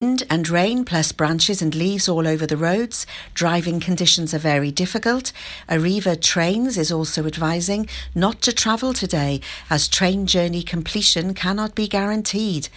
Wind and rain, plus branches and leaves all over the roads. Driving conditions are very difficult. Arriva Trains is also advising not to travel today as train journey completion cannot be guaranteed.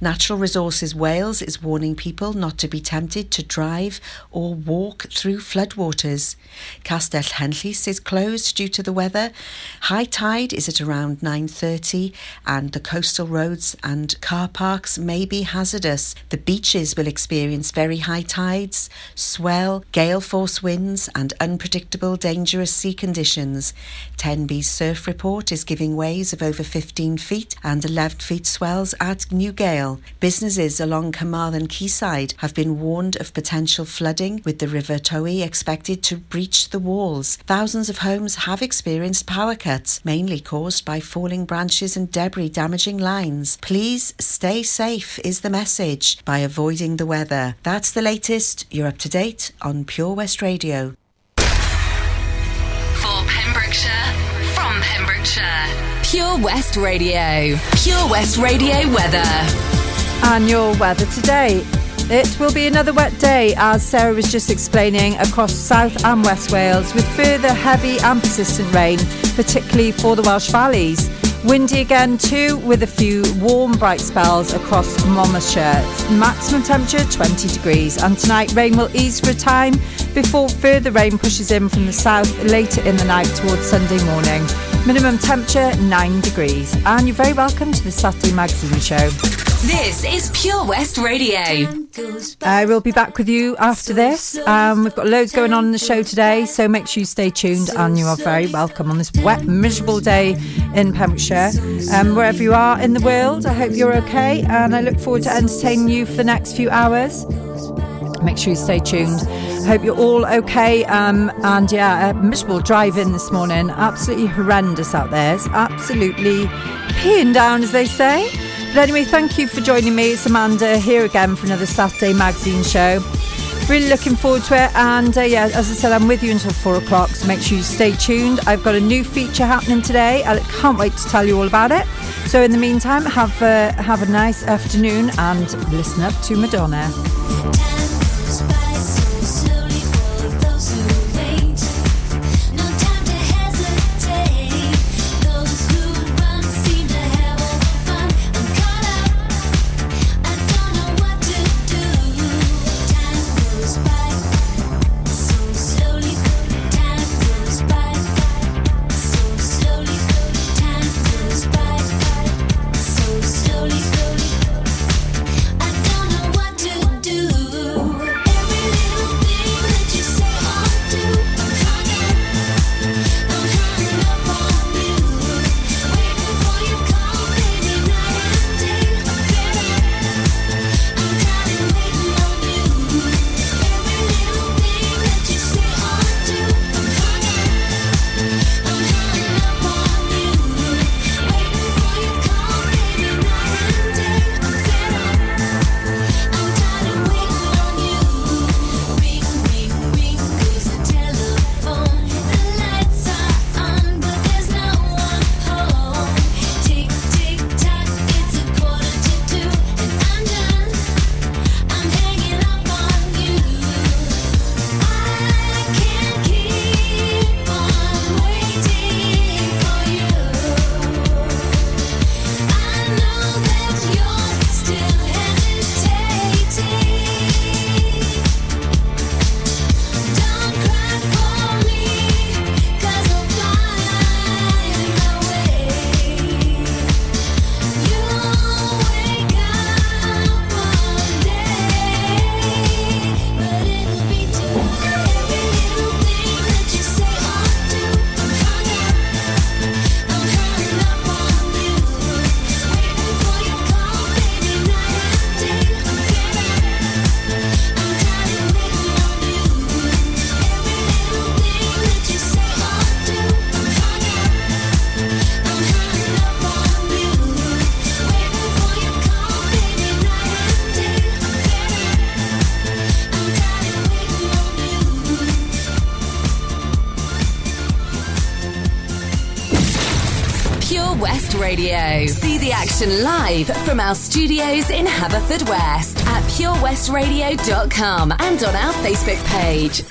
Natural Resources Wales is warning people not to be tempted to drive or walk through floodwaters. Castell Henllys is closed due to the weather. High tide is at around 9:30 and the coastal roads and car parks may be hazardous. The beaches will experience very high tides, swell, gale force winds, and unpredictable dangerous sea conditions. Tenby's surf report is giving waves of over 15 feet and 11 feet swells at Newgale. Businesses along Carmarthen Quayside have been warned of potential flooding, with the River Towy expected to breach the walls. Thousands of homes have experienced power cuts, mainly caused by falling branches and debris damaging lines. Please stay safe, is the message, by avoiding the weather. That's the latest. You're up to date on Pure West Radio. For Pembrokeshire, from Pembrokeshire. Pure West Radio. Pure West Radio weather. And your weather today. It will be another wet day, as Sarah was just explaining, across South and West Wales, with further heavy and persistent rain, particularly for the Welsh valleys. Windy again too, with a few warm, bright spells across Monmouthshire. Maximum temperature 20 degrees, and tonight rain will ease for a time before further rain pushes in from the south later in the night towards Sunday morning. Minimum temperature 9 degrees, and you're very welcome to the Saturday Magazine Show. This is Pure West Radio. I will be back with you after this. Um, we've got loads going on in the show today, so make sure you stay tuned and you are very welcome on this wet, miserable day in Pembrokeshire. Um, wherever you are in the world, I hope you're okay and I look forward to entertaining you for the next few hours. Make sure you stay tuned. Hope you're all okay. Um, and yeah, a miserable drive in this morning. Absolutely horrendous out there. It's absolutely peeing down, as they say. But anyway, thank you for joining me. It's Amanda here again for another Saturday magazine show. Really looking forward to it. And uh, yeah, as I said, I'm with you until four o'clock, so make sure you stay tuned. I've got a new feature happening today. I can't wait to tell you all about it. So in the meantime, have have a nice afternoon and listen up to Madonna. See action live from our studios in Haverfordwest at purewestradio.com and on our Facebook page.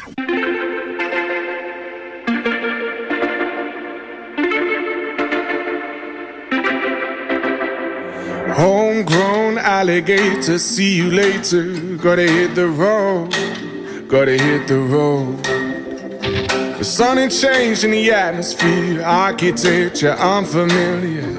Homegrown alligator, see you later. Gotta hit the road, gotta hit the road. The sun ain't changing the atmosphere, architecture unfamiliar.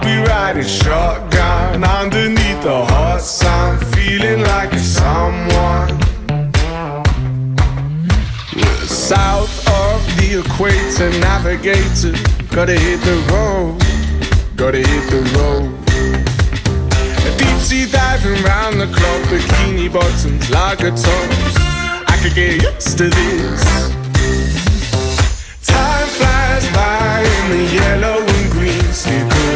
I'll be riding shotgun underneath the hot sun, feeling like a someone. South of the equator, navigator, gotta hit the road, gotta hit the road. Deep sea diving round the clock, bikini bottoms, lager tops. I could get used to this. Time flies by in the yellow and green. Stick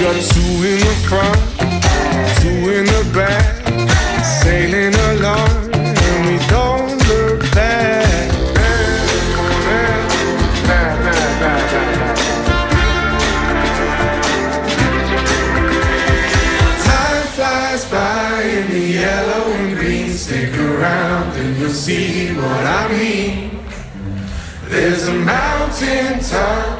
Got two in the front, two in the back, sailing along, and we don't look back. Time flies by in the yellow and green. Stick around and you'll see what I mean. There's a mountain top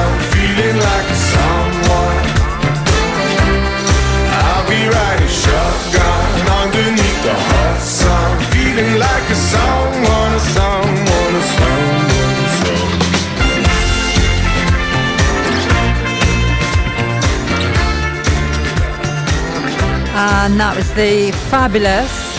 And that was the fabulous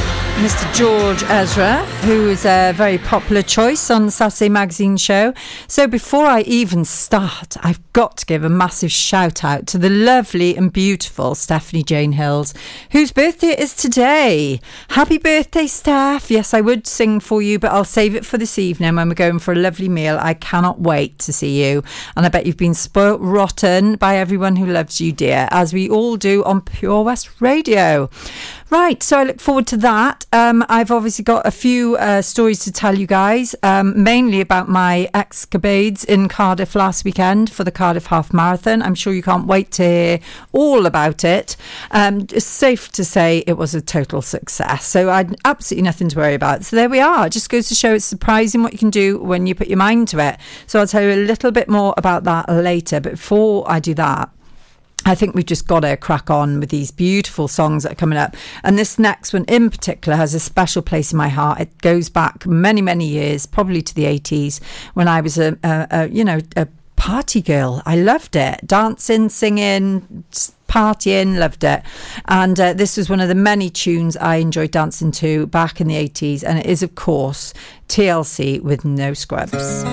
Mr. George Ezra, who is a very popular choice on the Saturday Magazine show. So before I even start, I've got to give a massive shout out to the lovely and beautiful Stephanie Jane Hills, whose birthday it is today. Happy birthday, Steph. Yes, I would sing for you, but I'll save it for this evening when we're going for a lovely meal. I cannot wait to see you. And I bet you've been spoilt rotten by everyone who loves you, dear, as we all do on Pure West Radio. Right, so I look forward to that. Um, I've obviously got a few uh, stories to tell you guys, um, mainly about my escapades in Cardiff last weekend for the Cardiff Half Marathon. I'm sure you can't wait to hear all about it. Um, it's safe to say it was a total success, so I had absolutely nothing to worry about. So there we are. It just goes to show it's surprising what you can do when you put your mind to it. So I'll tell you a little bit more about that later. But before I do that, I think we've just got to crack on with these beautiful songs that are coming up. And this next one in particular has a special place in my heart. It goes back many, many years, probably to the 80s, when I was a, a, a you know, a party girl. I loved it. Dancing, singing, partying, loved it. And uh, this was one of the many tunes I enjoyed dancing to back in the 80s. And it is, of course, TLC with No Scrubs.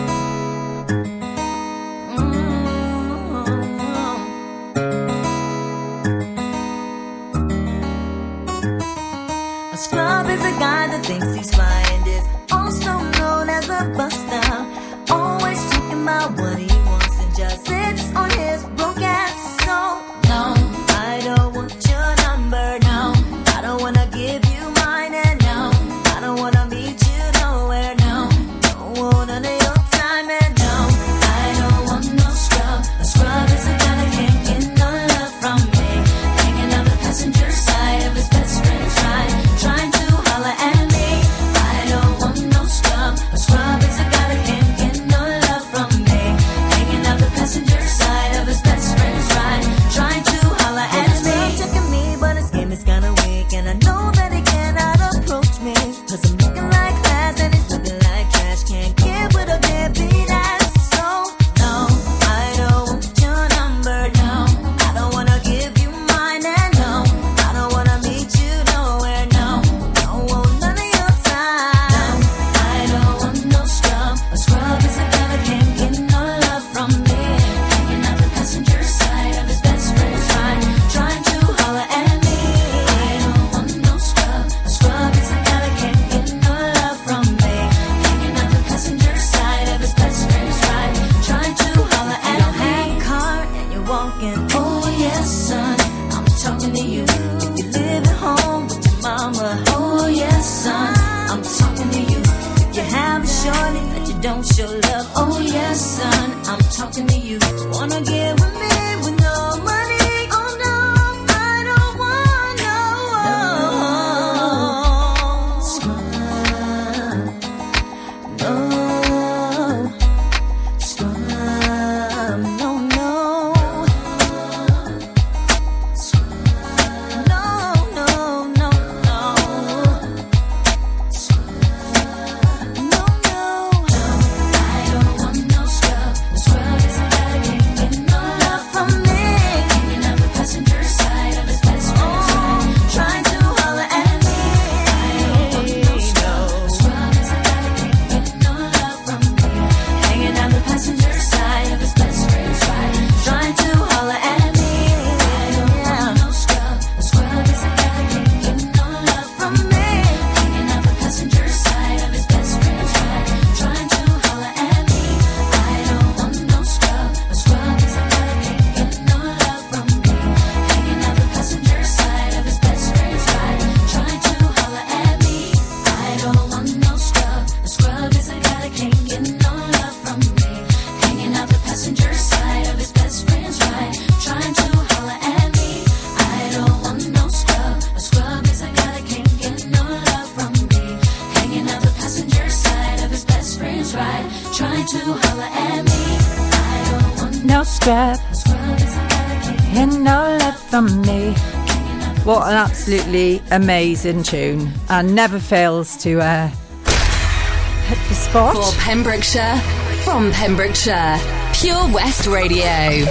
amazing tune and never fails to uh, hit the spot. For Pembrokeshire, from Pembrokeshire, Pure West Radio.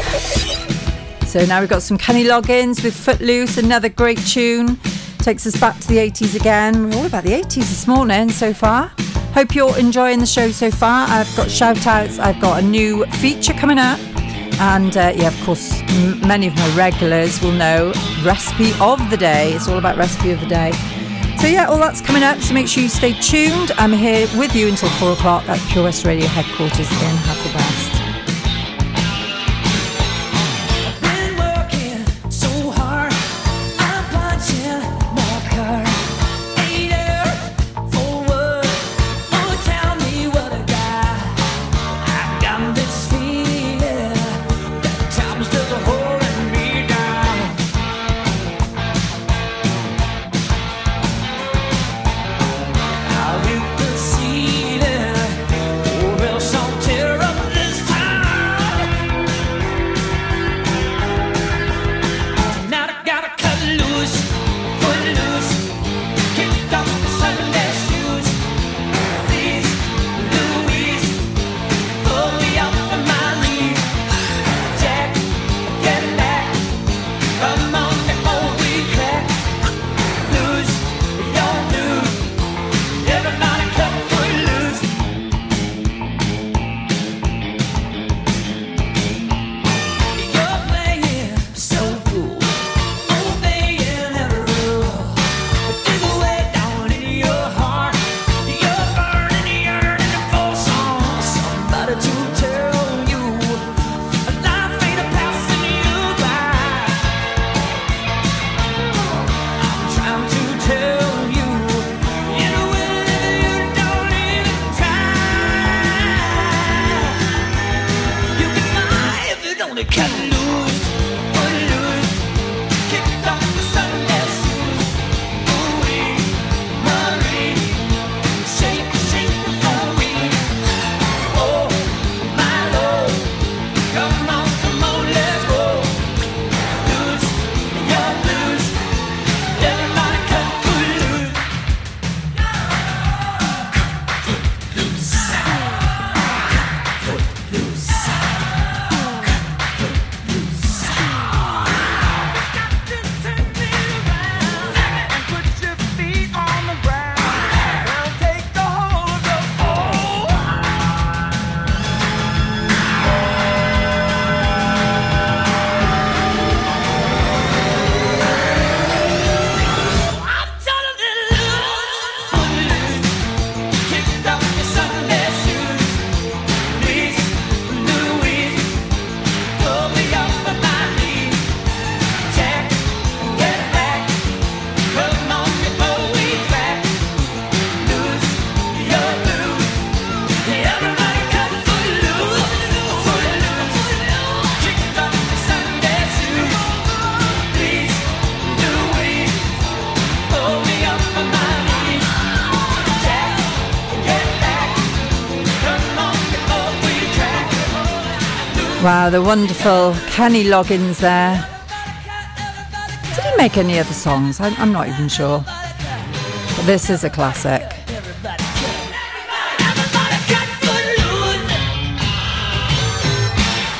So now we've got some Kenny Loggins with Footloose, another great tune. Takes us back to the 80s again. We're all about the 80s this morning so far. Hope you're enjoying the show so far. I've got shout outs, I've got a new feature coming up. And uh, yeah, of course, m- many of my regulars will know recipe of the day. It's all about recipe of the day. So yeah, all that's coming up. So make sure you stay tuned. I'm here with you until four o'clock at Pure West Radio headquarters in Hasselback. lose. Wow, the wonderful Kenny Loggins there. Did he make any other songs? I'm, I'm not even sure. But this is a classic.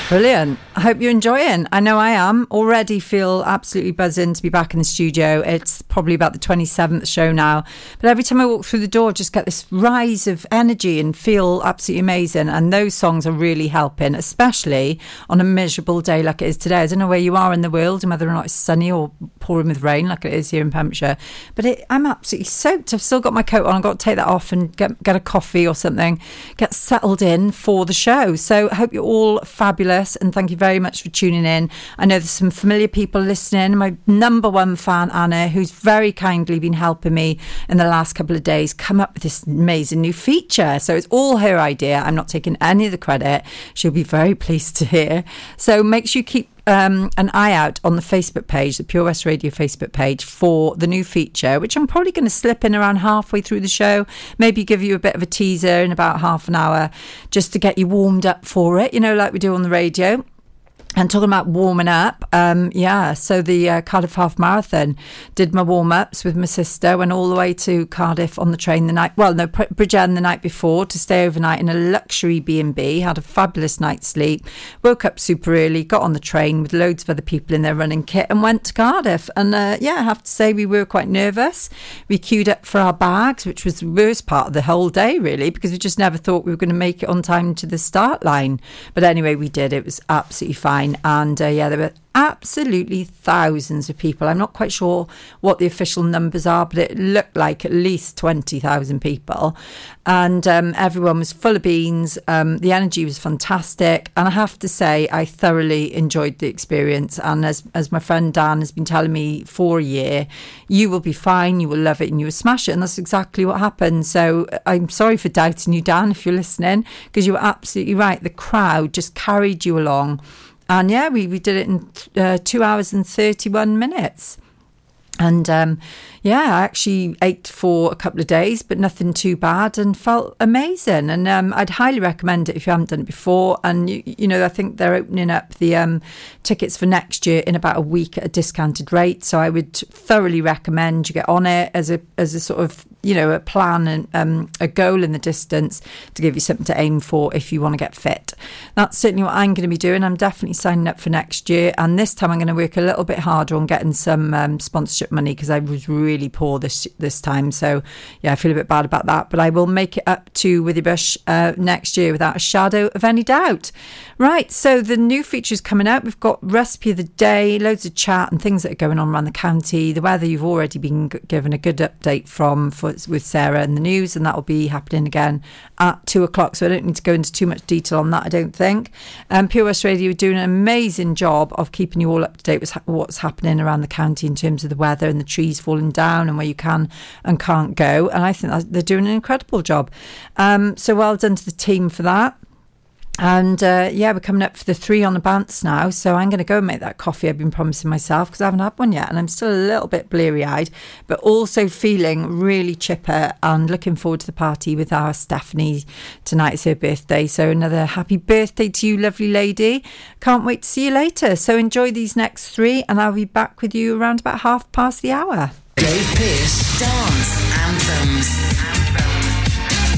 Brilliant. I hope you're enjoying. I know I am. Already feel absolutely buzzing to be back in the studio. It's probably about the 27th show now. But every time I walk through the door, I just get this rise of energy and feel absolutely amazing. And those songs are really helping, especially on a miserable day like it is today. I don't know where you are in the world and whether or not it's sunny or pouring with rain like it is here in Pembrokeshire. But it, I'm absolutely soaked. I've still got my coat on. I've got to take that off and get, get a coffee or something, get settled in for the show. So I hope you're all fabulous and thank you very much for tuning in. I know there's some familiar people listening. My number one fan, Anna, who's very kindly been helping me in the last couple of days come up with this amazing new feature. So it's all her idea. I'm not taking any of the credit. She'll be very pleased to hear. So make sure you keep um, an eye out on the Facebook page, the Pure West Radio Facebook page, for the new feature, which I'm probably going to slip in around halfway through the show. Maybe give you a bit of a teaser in about half an hour just to get you warmed up for it, you know, like we do on the radio. And talking about warming up, um, yeah. So the uh, Cardiff Half Marathon did my warm ups with my sister. Went all the way to Cardiff on the train the night. Well, no, Bridgend the night before to stay overnight in a luxury B and B. Had a fabulous night's sleep. Woke up super early. Got on the train with loads of other people in their running kit and went to Cardiff. And uh, yeah, I have to say we were quite nervous. We queued up for our bags, which was the worst part of the whole day, really, because we just never thought we were going to make it on time to the start line. But anyway, we did. It was absolutely fine. And uh, yeah, there were absolutely thousands of people. I'm not quite sure what the official numbers are, but it looked like at least 20,000 people. And um, everyone was full of beans. Um, the energy was fantastic. And I have to say, I thoroughly enjoyed the experience. And as, as my friend Dan has been telling me for a year, you will be fine, you will love it, and you will smash it. And that's exactly what happened. So I'm sorry for doubting you, Dan, if you're listening, because you were absolutely right. The crowd just carried you along. And yeah, we, we did it in uh, two hours and 31 minutes. And um, yeah, I actually ate for a couple of days, but nothing too bad and felt amazing. And um, I'd highly recommend it if you haven't done it before. And, you, you know, I think they're opening up the um, tickets for next year in about a week at a discounted rate. So I would thoroughly recommend you get on it as a, as a sort of, you know, a plan and um, a goal in the distance to give you something to aim for if you want to get fit. That's certainly what I'm going to be doing. I'm definitely signing up for next year. And this time I'm going to work a little bit harder on getting some um, sponsorship money because I was really really poor this this time. So yeah, I feel a bit bad about that. But I will make it up to Withybush uh, next year without a shadow of any doubt. Right, so the new features coming out. We've got recipe of the day, loads of chat and things that are going on around the county. The weather you've already been given a good update from for, with Sarah in the news, and that will be happening again at two o'clock. So I don't need to go into too much detail on that. I don't think. Um, Pure West Radio are doing an amazing job of keeping you all up to date with what's happening around the county in terms of the weather and the trees falling down and where you can and can't go. And I think they're doing an incredible job. Um, so well done to the team for that. And uh, yeah, we're coming up for the three on the bounce now. So I'm going to go and make that coffee I've been promising myself because I haven't had one yet. And I'm still a little bit bleary eyed, but also feeling really chipper and looking forward to the party with our Stephanie. Tonight's her birthday. So another happy birthday to you, lovely lady. Can't wait to see you later. So enjoy these next three, and I'll be back with you around about half past the hour. Dave Pearce Dance Anthems.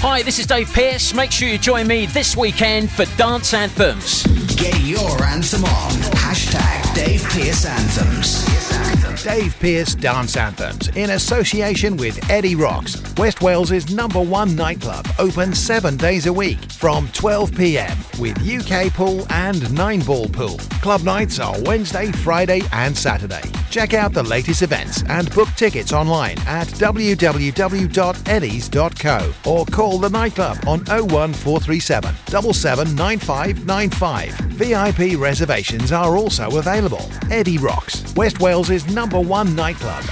Hi, this is Dave Pearce. Make sure you join me this weekend for Dance Anthems. Get your anthem on. Hashtag Dave Pearce Anthems. Dave Pearce Dance Anthems in association with Eddie Rocks, West Wales's number one nightclub, open seven days a week from 12 pm with UK pool and nine ball pool. Club nights are Wednesday, Friday, and Saturday. Check out the latest events and book tickets online at www.eddies.co or call the nightclub on 01437 779595. VIP reservations are also available. Eddie Rocks, West Wales's number one nightclub.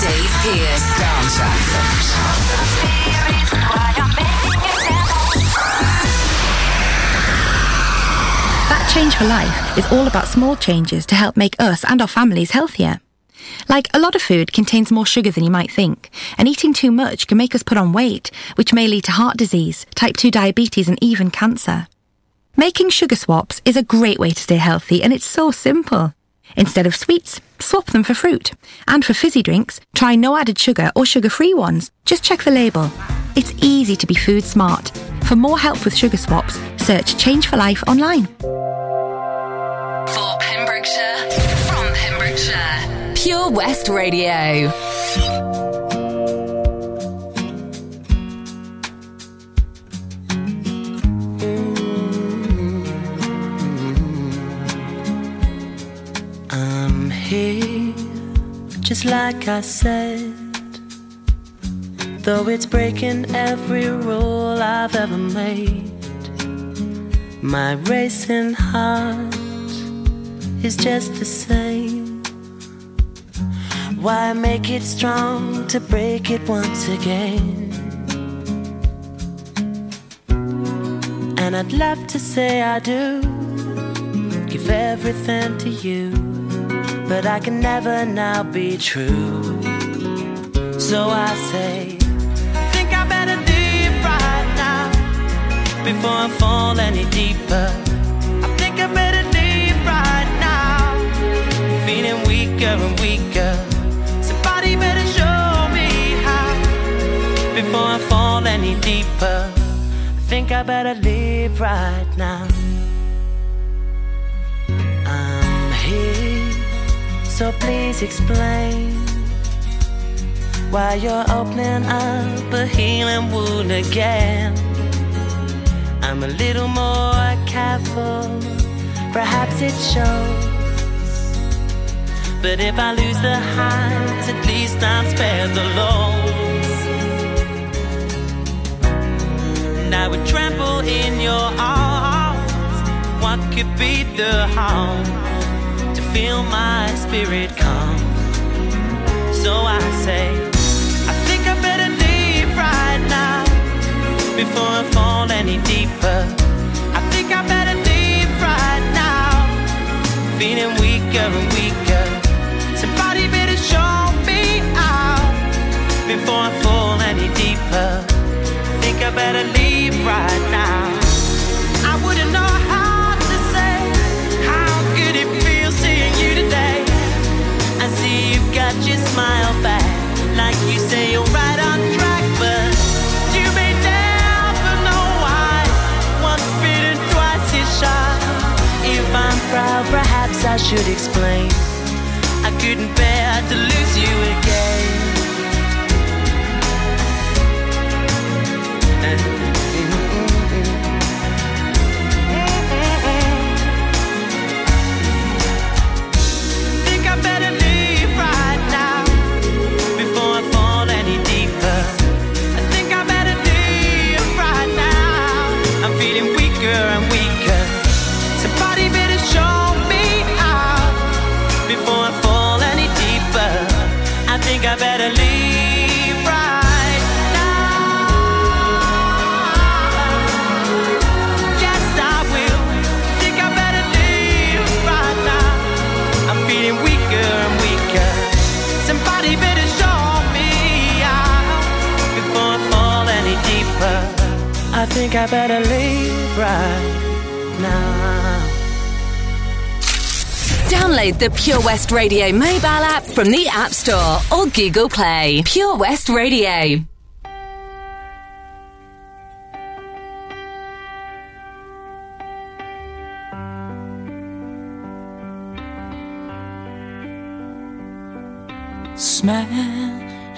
Dave Pearce Dance Anthems. Change for Life is all about small changes to help make us and our families healthier. Like, a lot of food contains more sugar than you might think, and eating too much can make us put on weight, which may lead to heart disease, type 2 diabetes, and even cancer. Making sugar swaps is a great way to stay healthy and it's so simple. Instead of sweets, swap them for fruit. And for fizzy drinks, try no added sugar or sugar free ones. Just check the label. It's easy to be food smart. For more help with sugar swaps, search Change for Life online. For Pembrokeshire, from Pembrokeshire. Pure West Radio. I'm here, just like I said. Though it's breaking every rule I've ever made. My racing heart is just the same. Why make it strong to break it once again? And I'd love to say I do give everything to you, but I can never now be true. So I say, think I better leave right now before I fall any deeper. Weaker and weaker. Somebody better show me how before I fall any deeper. I think I better leave right now. I'm here, so please explain why you're opening up a healing wound again. I'm a little more careful, perhaps it shows. But if I lose the highs, at least I'm spared the lows. And I would trample in your arms. What could be the harm to feel my spirit calm? So I say, I think I better leave right now before I fall any deeper. I think I better leave right now, feeling weaker and weaker. Before I fall any deeper. Think I better leave right now. I wouldn't know how to say how good it feels seeing you today. I see you've got your smile back, like you say you're right on track, but you may never know why. Once bitten, twice is shy. If I'm proud, perhaps I should explain. I couldn't bear to lose you again. Download the Pure West Radio mobile app from the App Store or Google Play. Pure West Radio. Smile,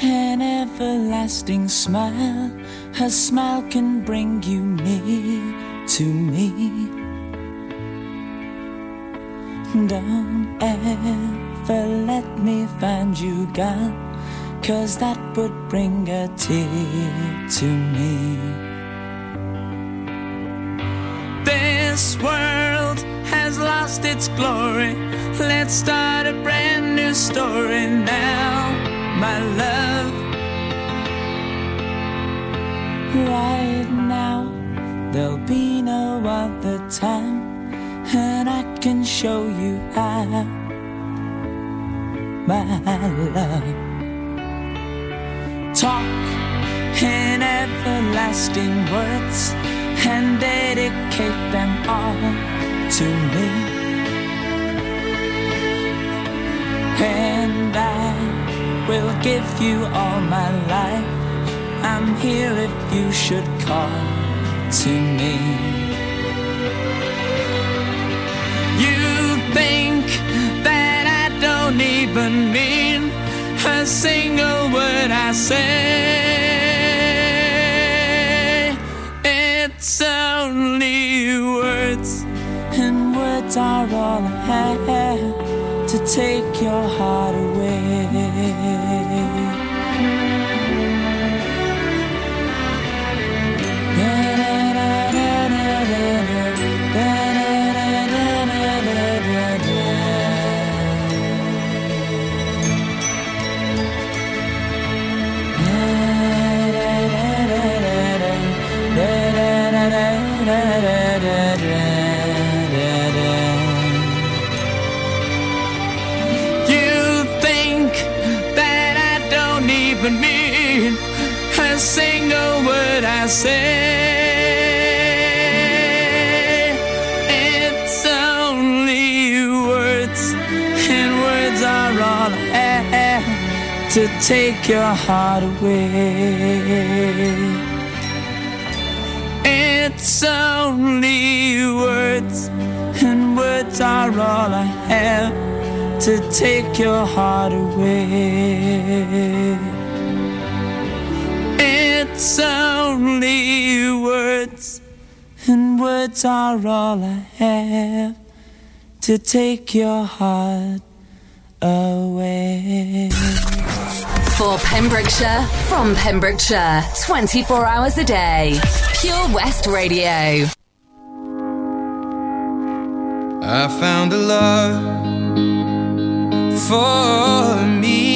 an everlasting smile. Her smile can bring you near to me. Don't ever let me find you gone, cause that would bring a tear to me. This world has lost its glory. Let's start a brand new story now, my love. Right now, there'll be no other time, and I can show you how, my love. Talk in everlasting words and dedicate them all to me. And I will give you all my life. I'm here if you should call to me. Think that I don't even mean a single word I say. It's only words, and words are all I have to take your heart away. A single word I say. It's only words, and words are all I have to take your heart away. It's only words, and words are all I have to take your heart away. It's only words, and words are all I have to take your heart away. For Pembrokeshire, from Pembrokeshire, 24 hours a day. Pure West Radio. I found a love for me.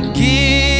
give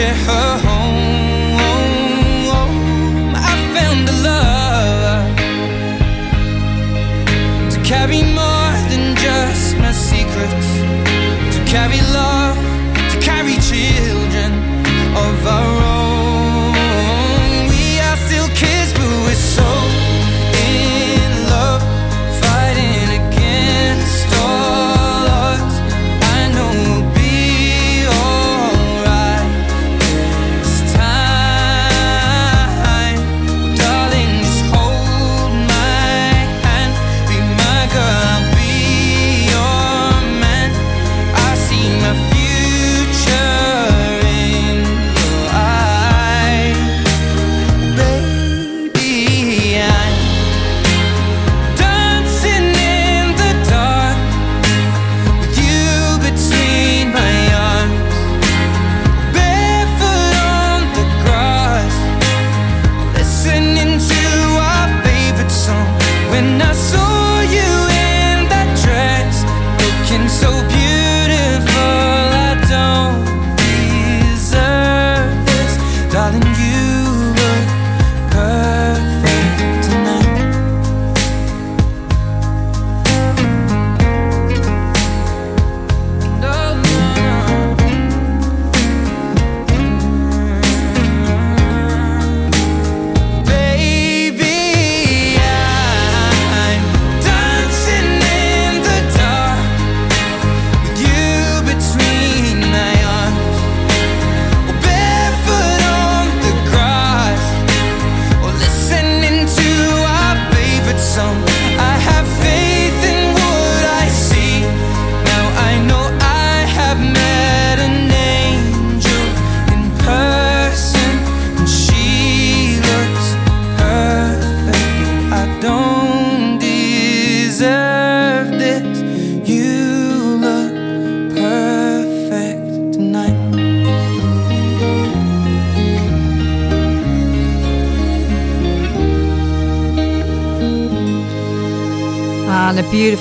Her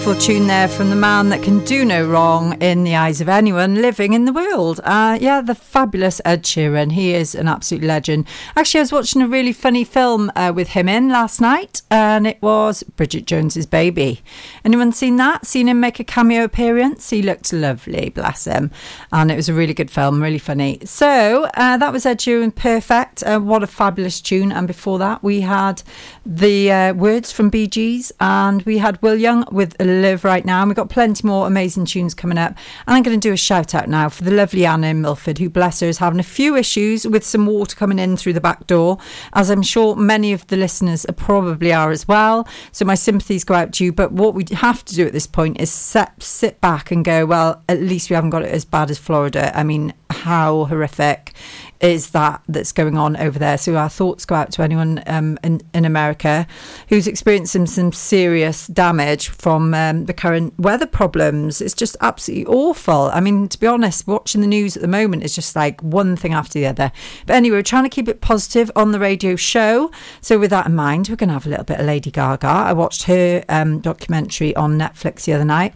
beautiful tune there from the man that can do no wrong in the eyes of anyone living in the world. Uh, yeah, the fabulous Ed Sheeran. He is an absolute legend. Actually, I was watching a really funny film uh, with him in last night, and it was Bridget Jones's Baby. Anyone seen that? Seen him make a cameo appearance? He looked lovely, bless him. And it was a really good film, really funny. So uh, that was Ed Sheeran, Perfect. Uh, what a fabulous tune. And before that, we had the uh, words from Bee Gees, and we had Will Young with Live Right Now. And we've got plenty more amazing tunes coming up. And I'm going to do a shout out now for the lovely Anna in Milford, who, bless her, is having a few issues with some water coming in through the back door, as I'm sure many of the listeners probably are as well. So my sympathies go out to you. But what we have to do at this point is set, sit back and go, well, at least we haven't got it as bad as Florida. I mean, how horrific is that that's going on over there. So our thoughts go out to anyone um, in, in America who's experiencing some serious damage from um, the current weather problems. It's just absolutely awful. I mean, to be honest, watching the news at the moment is just like one thing after the other. But anyway, we're trying to keep it positive on the radio show. So with that in mind, we're going to have a little bit of Lady Gaga. I watched her um, documentary on Netflix the other night.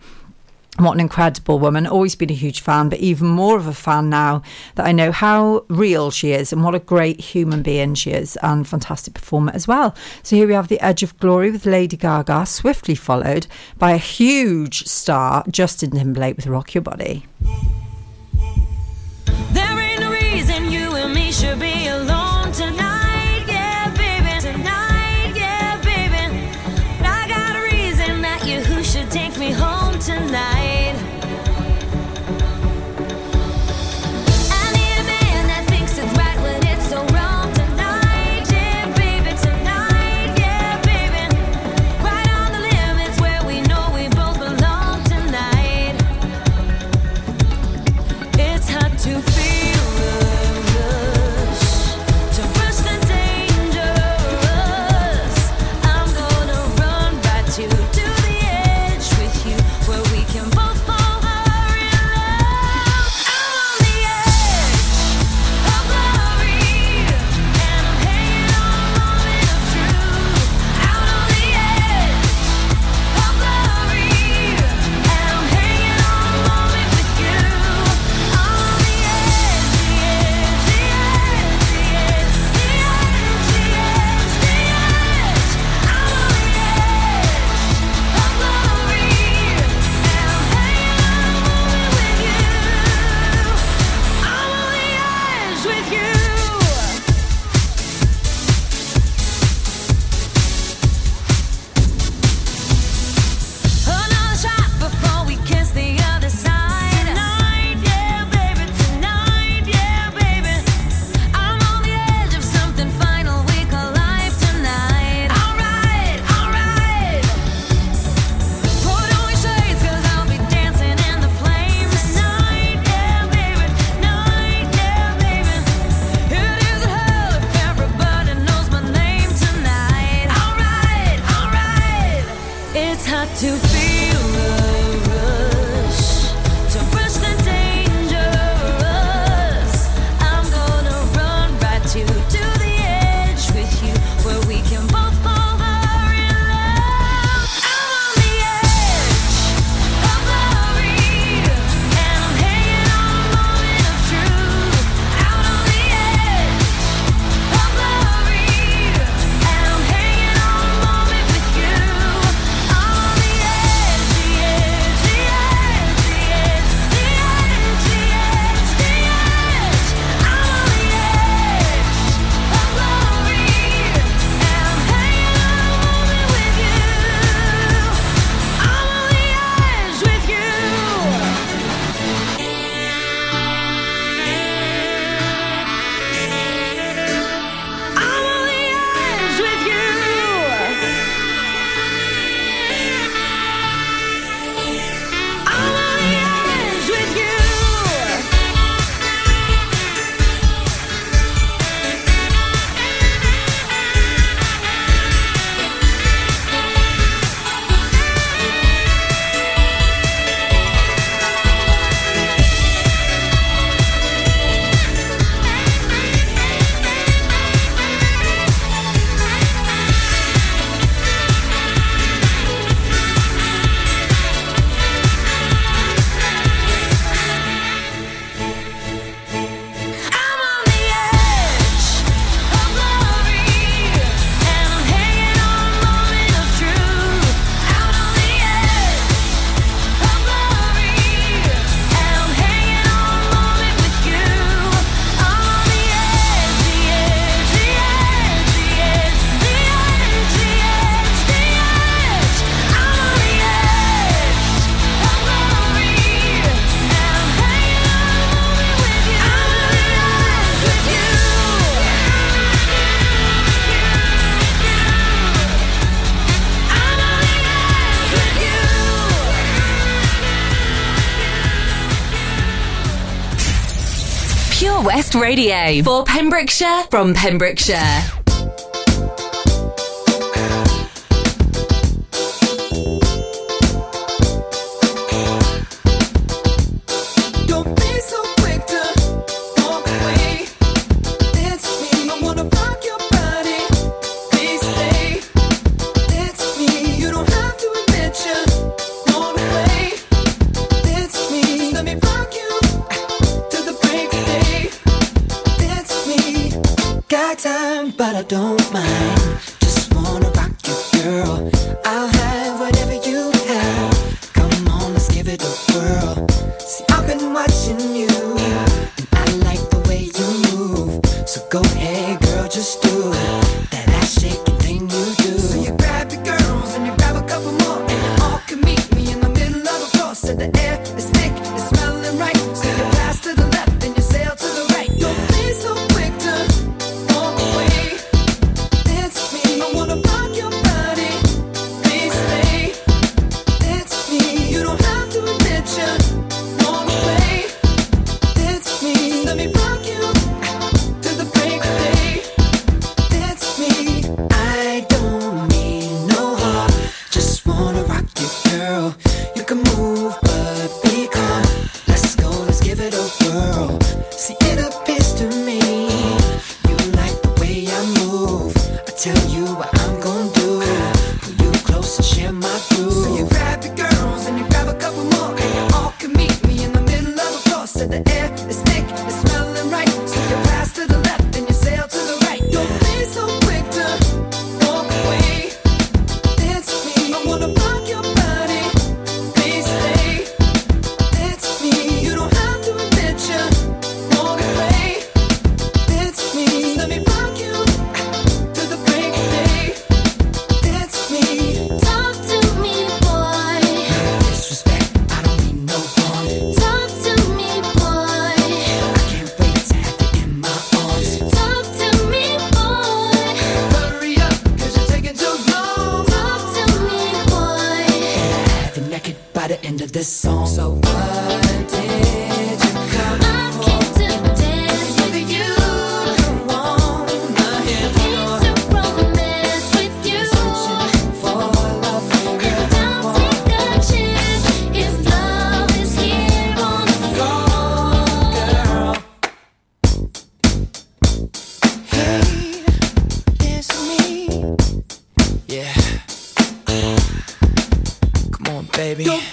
What an incredible woman. Always been a huge fan, but even more of a fan now that I know how real she is and what a great human being she is and fantastic performer as well. So here we have The Edge of Glory with Lady Gaga, swiftly followed by a huge star, Justin Timberlake with Rock Your Body. For Pembrokeshire, from Pembrokeshire. baby. Don't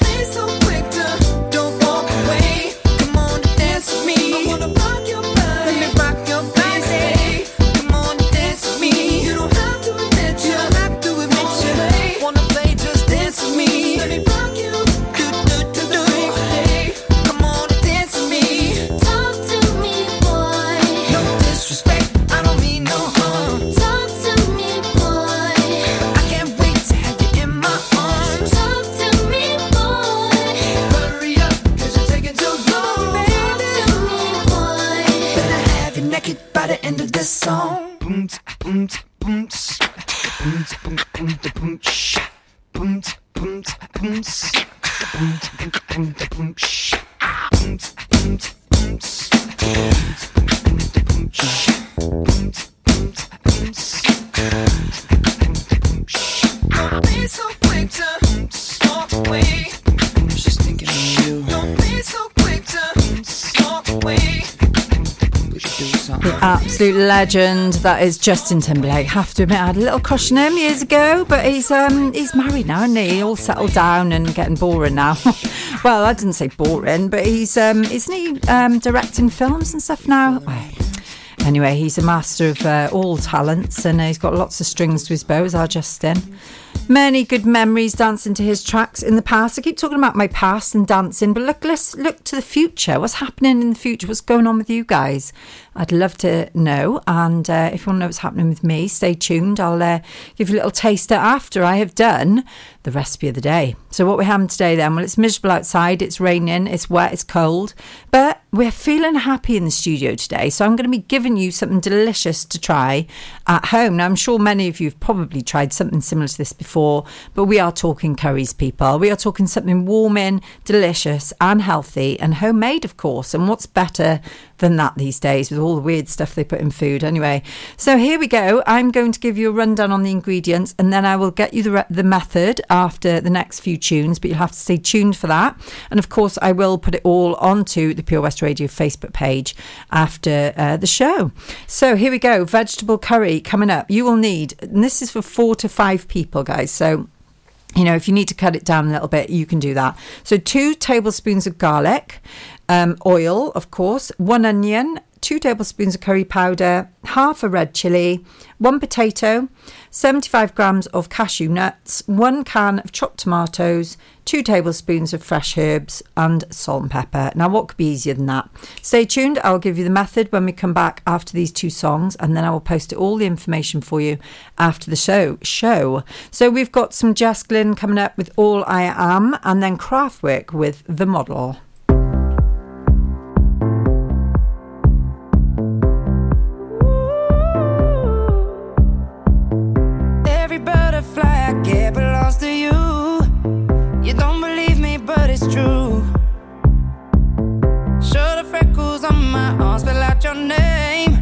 legend. That is Justin Timberlake. Have to admit, I had a little crush on him years ago, but he's um he's married now, isn't he? All settled down and getting boring now. well, I didn't say boring, but he's um isn't he um directing films and stuff now? Anyway, he's a master of uh, all talents, and he's got lots of strings to his bow, as our Justin. Many good memories dancing to his tracks in the past. I keep talking about my past and dancing, but look, let's look to the future. What's happening in the future? What's going on with you guys? I'd love to know. And uh, if you want to know what's happening with me, stay tuned. I'll uh, give you a little taster after I have done the recipe of the day. So, what we're having today then? Well, it's miserable outside, it's raining, it's wet, it's cold, but we're feeling happy in the studio today, so I'm going to be giving you something delicious to try at home. Now, I'm sure many of you have probably tried something similar to this before, but we are talking curries, people. We are talking something warming, delicious, and healthy, and homemade, of course. And what's better than that these days with all the weird stuff they put in food. Anyway, so here we go. I'm going to give you a rundown on the ingredients and then I will get you the, re- the method after the next few tunes, but you'll have to stay tuned for that. And of course, I will put it all onto the Pure West Radio Facebook page after uh, the show. So here we go. Vegetable curry coming up. You will need, and this is for four to five people, guys. So you know, if you need to cut it down a little bit, you can do that. So, two tablespoons of garlic, um, oil, of course, one onion, two tablespoons of curry powder, half a red chili, one potato, 75 grams of cashew nuts, one can of chopped tomatoes, two tablespoons of fresh herbs, and salt and pepper. Now, what could be easier than that? Stay tuned. I'll give you the method when we come back after these two songs, and then I will post all the information for you after the show. Show. So we've got some Jess Glynne coming up with All I Am, and then Kraftwerk with The Model. True. Show the freckles on my arm, spell out your name.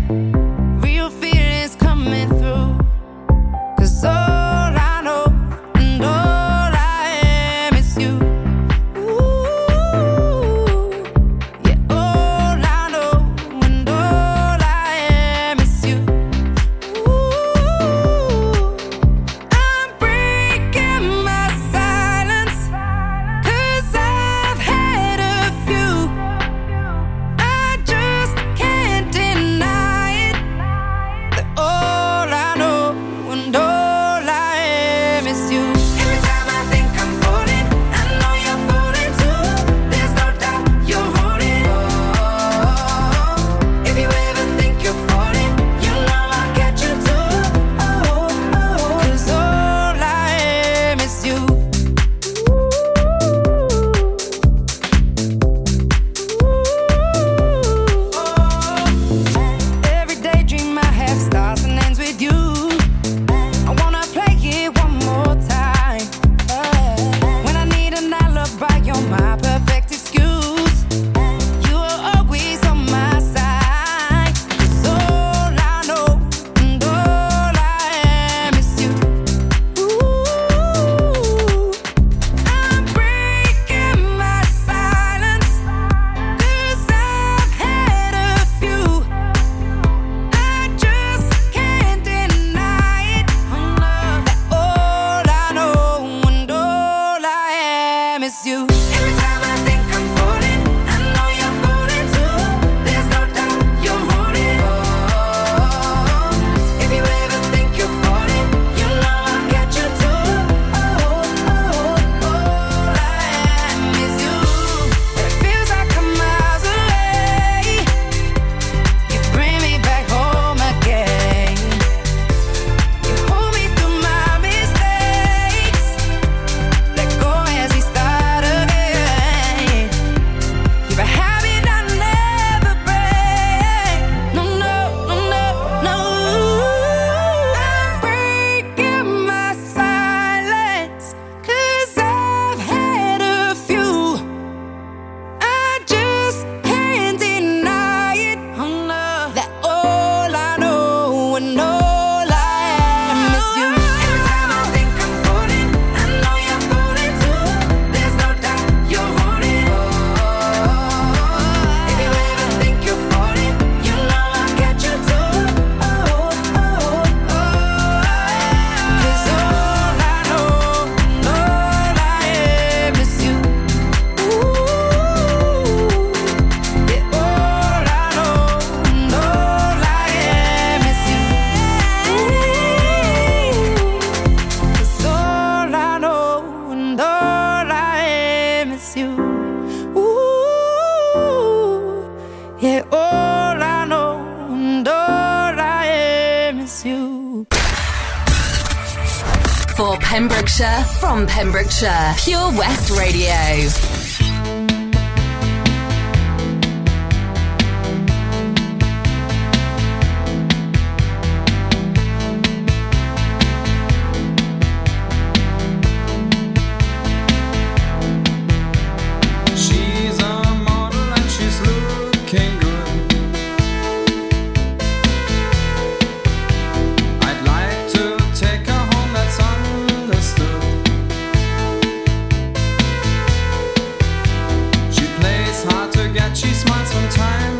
She smiles from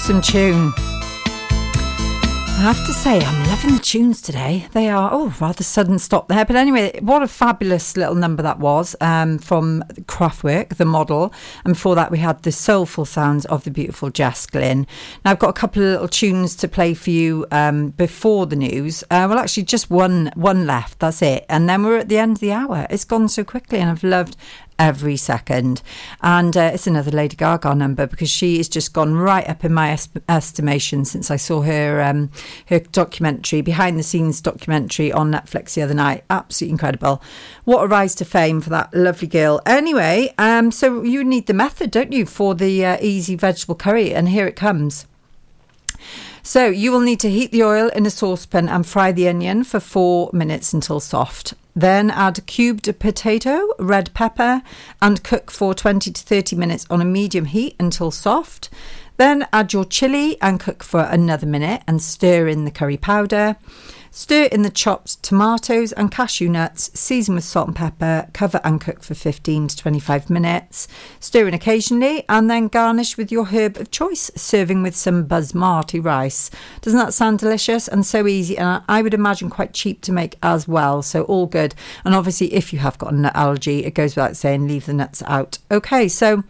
awesome tune. I have to say, I'm loving the tunes today. They are, oh, rather sudden stop there. But anyway, what a fabulous little number that was um, from Kraftwerk, the model. And before that, we had the soulful sounds of the beautiful Jess Glynne. Now, I've got a couple of little tunes to play for you um, before the news. Uh, well, actually, just one, one left. That's it. And then we're at the end of the hour. It's gone so quickly, and I've loved every second. And uh, it's another Lady Gaga number because she has just gone right up in my es- estimation since I saw her um, her documentary, behind the scenes documentary on Netflix the other night. Absolutely incredible. What a rise to fame for that lovely girl. Anyway, um, so you need the method, don't you, for the uh, easy vegetable curry? And here it comes. So you will need to heat the oil in a saucepan and fry the onion for four minutes until soft. Then add cubed potato, red pepper, and cook for 20 to 30 minutes on a medium heat until soft. Then add your chili and cook for another minute and stir in the curry powder. Stir in the chopped tomatoes and cashew nuts, season with salt and pepper, cover and cook for 15 to 25 minutes. Stir in occasionally and then garnish with your herb of choice, serving with some basmati rice. Doesn't that sound delicious and so easy? And I would imagine quite cheap to make as well. So, all good. And obviously, if you have got a nut allergy, it goes without saying, leave the nuts out. Okay, so.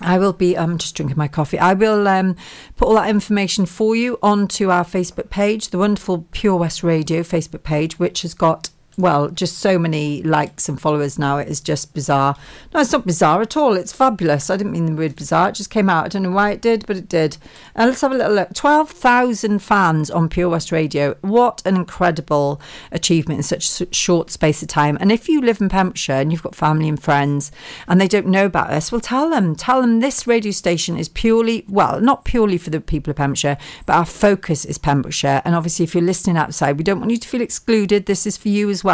I will be. I'm just drinking my coffee. I will um, put all that information for you onto our Facebook page, the wonderful Pure West Radio Facebook page, which has got well, just so many likes and followers now. It is just bizarre. No, it's not bizarre at all. It's fabulous. I didn't mean the word bizarre. It just came out. I don't know why it did, but it did. Uh, let's have a little look. 12,000 fans on Pure West Radio. What an incredible achievement in such a short space of time. And if you live in Pembrokeshire and you've got family and friends and they don't know about us, well, tell them. Tell them this radio station is purely, well, not purely for the people of Pembrokeshire, but our focus is Pembrokeshire. And obviously, if you're listening outside, we don't want you to feel excluded. This is for you as well.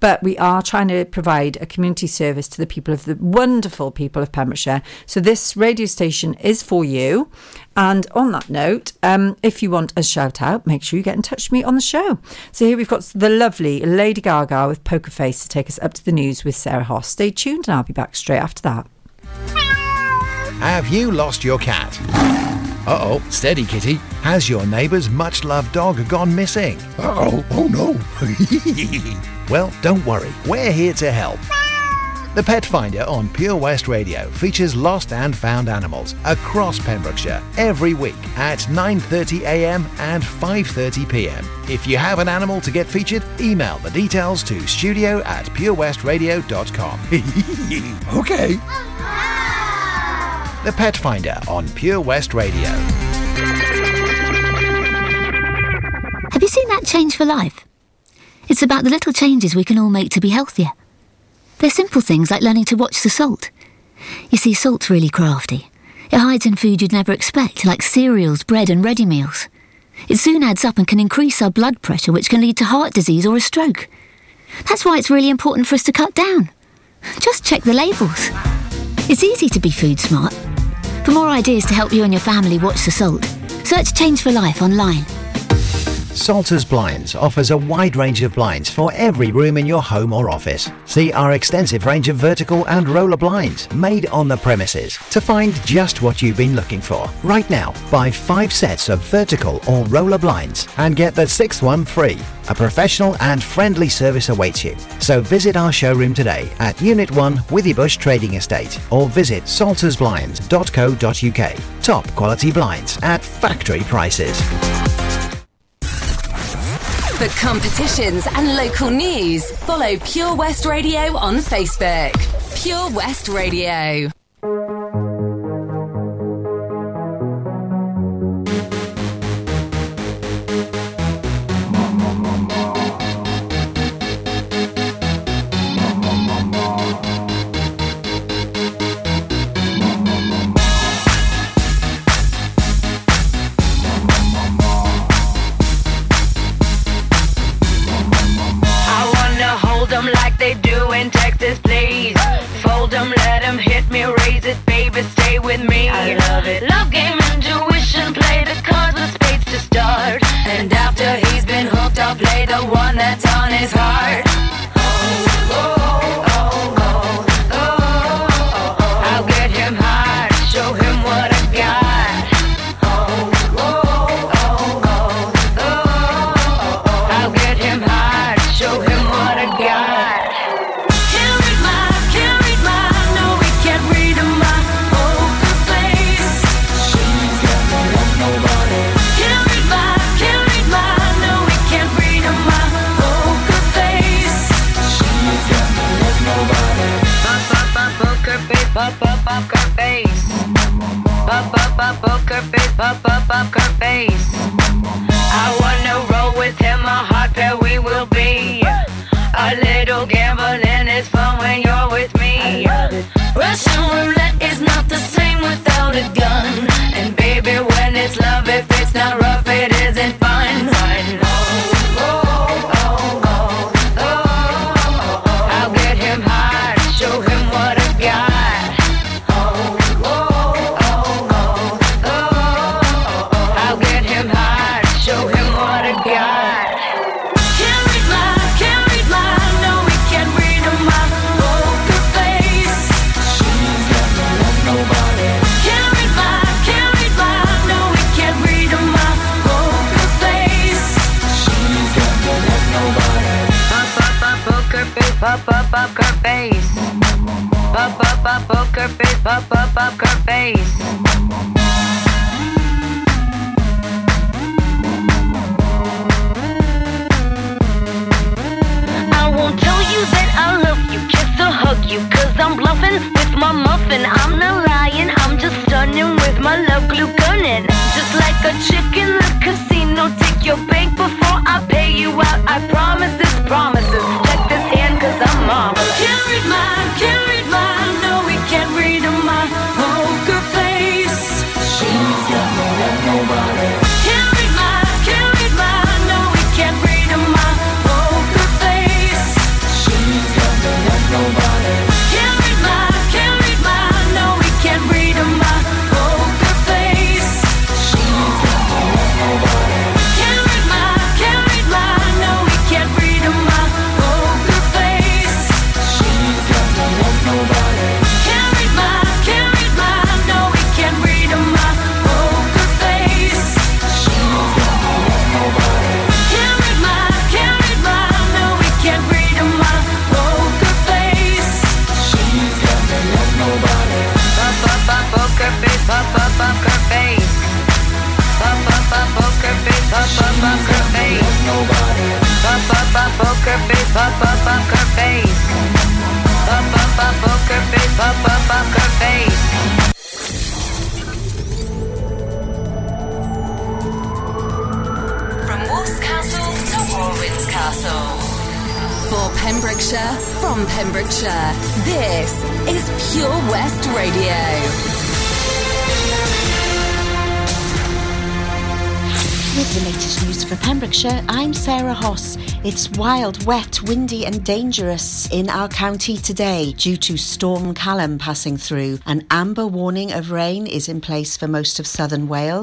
But we are trying to provide a community service to the people of the wonderful people of Pembrokeshire. So this radio station is for you. And on that note, um, if you want a shout out, make sure you get in touch with me on the show. So here we've got the lovely Lady Gaga with Poker Face to take us up to the news with Sarah Hoss. Stay tuned and I'll be back straight after that. Have you lost your cat? Uh oh, steady kitty. Has your neighbour's much loved dog gone missing? Uh oh, oh no. well, don't worry, we're here to help. The Pet Finder on Pure West Radio features lost and found animals across Pembrokeshire every week at 9:30 a.m. and 5:30 p.m. If you have an animal to get featured, email the details to studio at purewestradio.com. okay. The Pet Finder on Pure West Radio. Have you seen that change for life? It's about the little changes we can all make to be healthier. They're simple things like learning to watch the salt. You see, salt's really crafty. It hides in food you'd never expect, like cereals, bread, and ready meals. It soon adds up and can increase our blood pressure, which can lead to heart disease or a stroke. That's why it's really important for us to cut down. Just check the labels. It's easy to be food smart. For more ideas to help you and your family watch the salt, search Change for Life online. Salters Blinds offers a wide range of blinds for every room in your home or office. See our extensive range of vertical and roller blinds made on the premises to find just what you've been looking for. Right now, buy five sets of vertical or roller blinds and get the sixth one free. A professional and friendly service awaits you. So visit our showroom today at Unit 1 Withybush Trading Estate or visit saltersblinds.co.uk. Top quality blinds at factory prices. For competitions and local news, follow Pure West Radio on Facebook. Pure West Radio. It's wild, wet, windy, and dangerous in our county today due to Storm Callum passing through. An amber warning of rain is in place for most of southern Wales.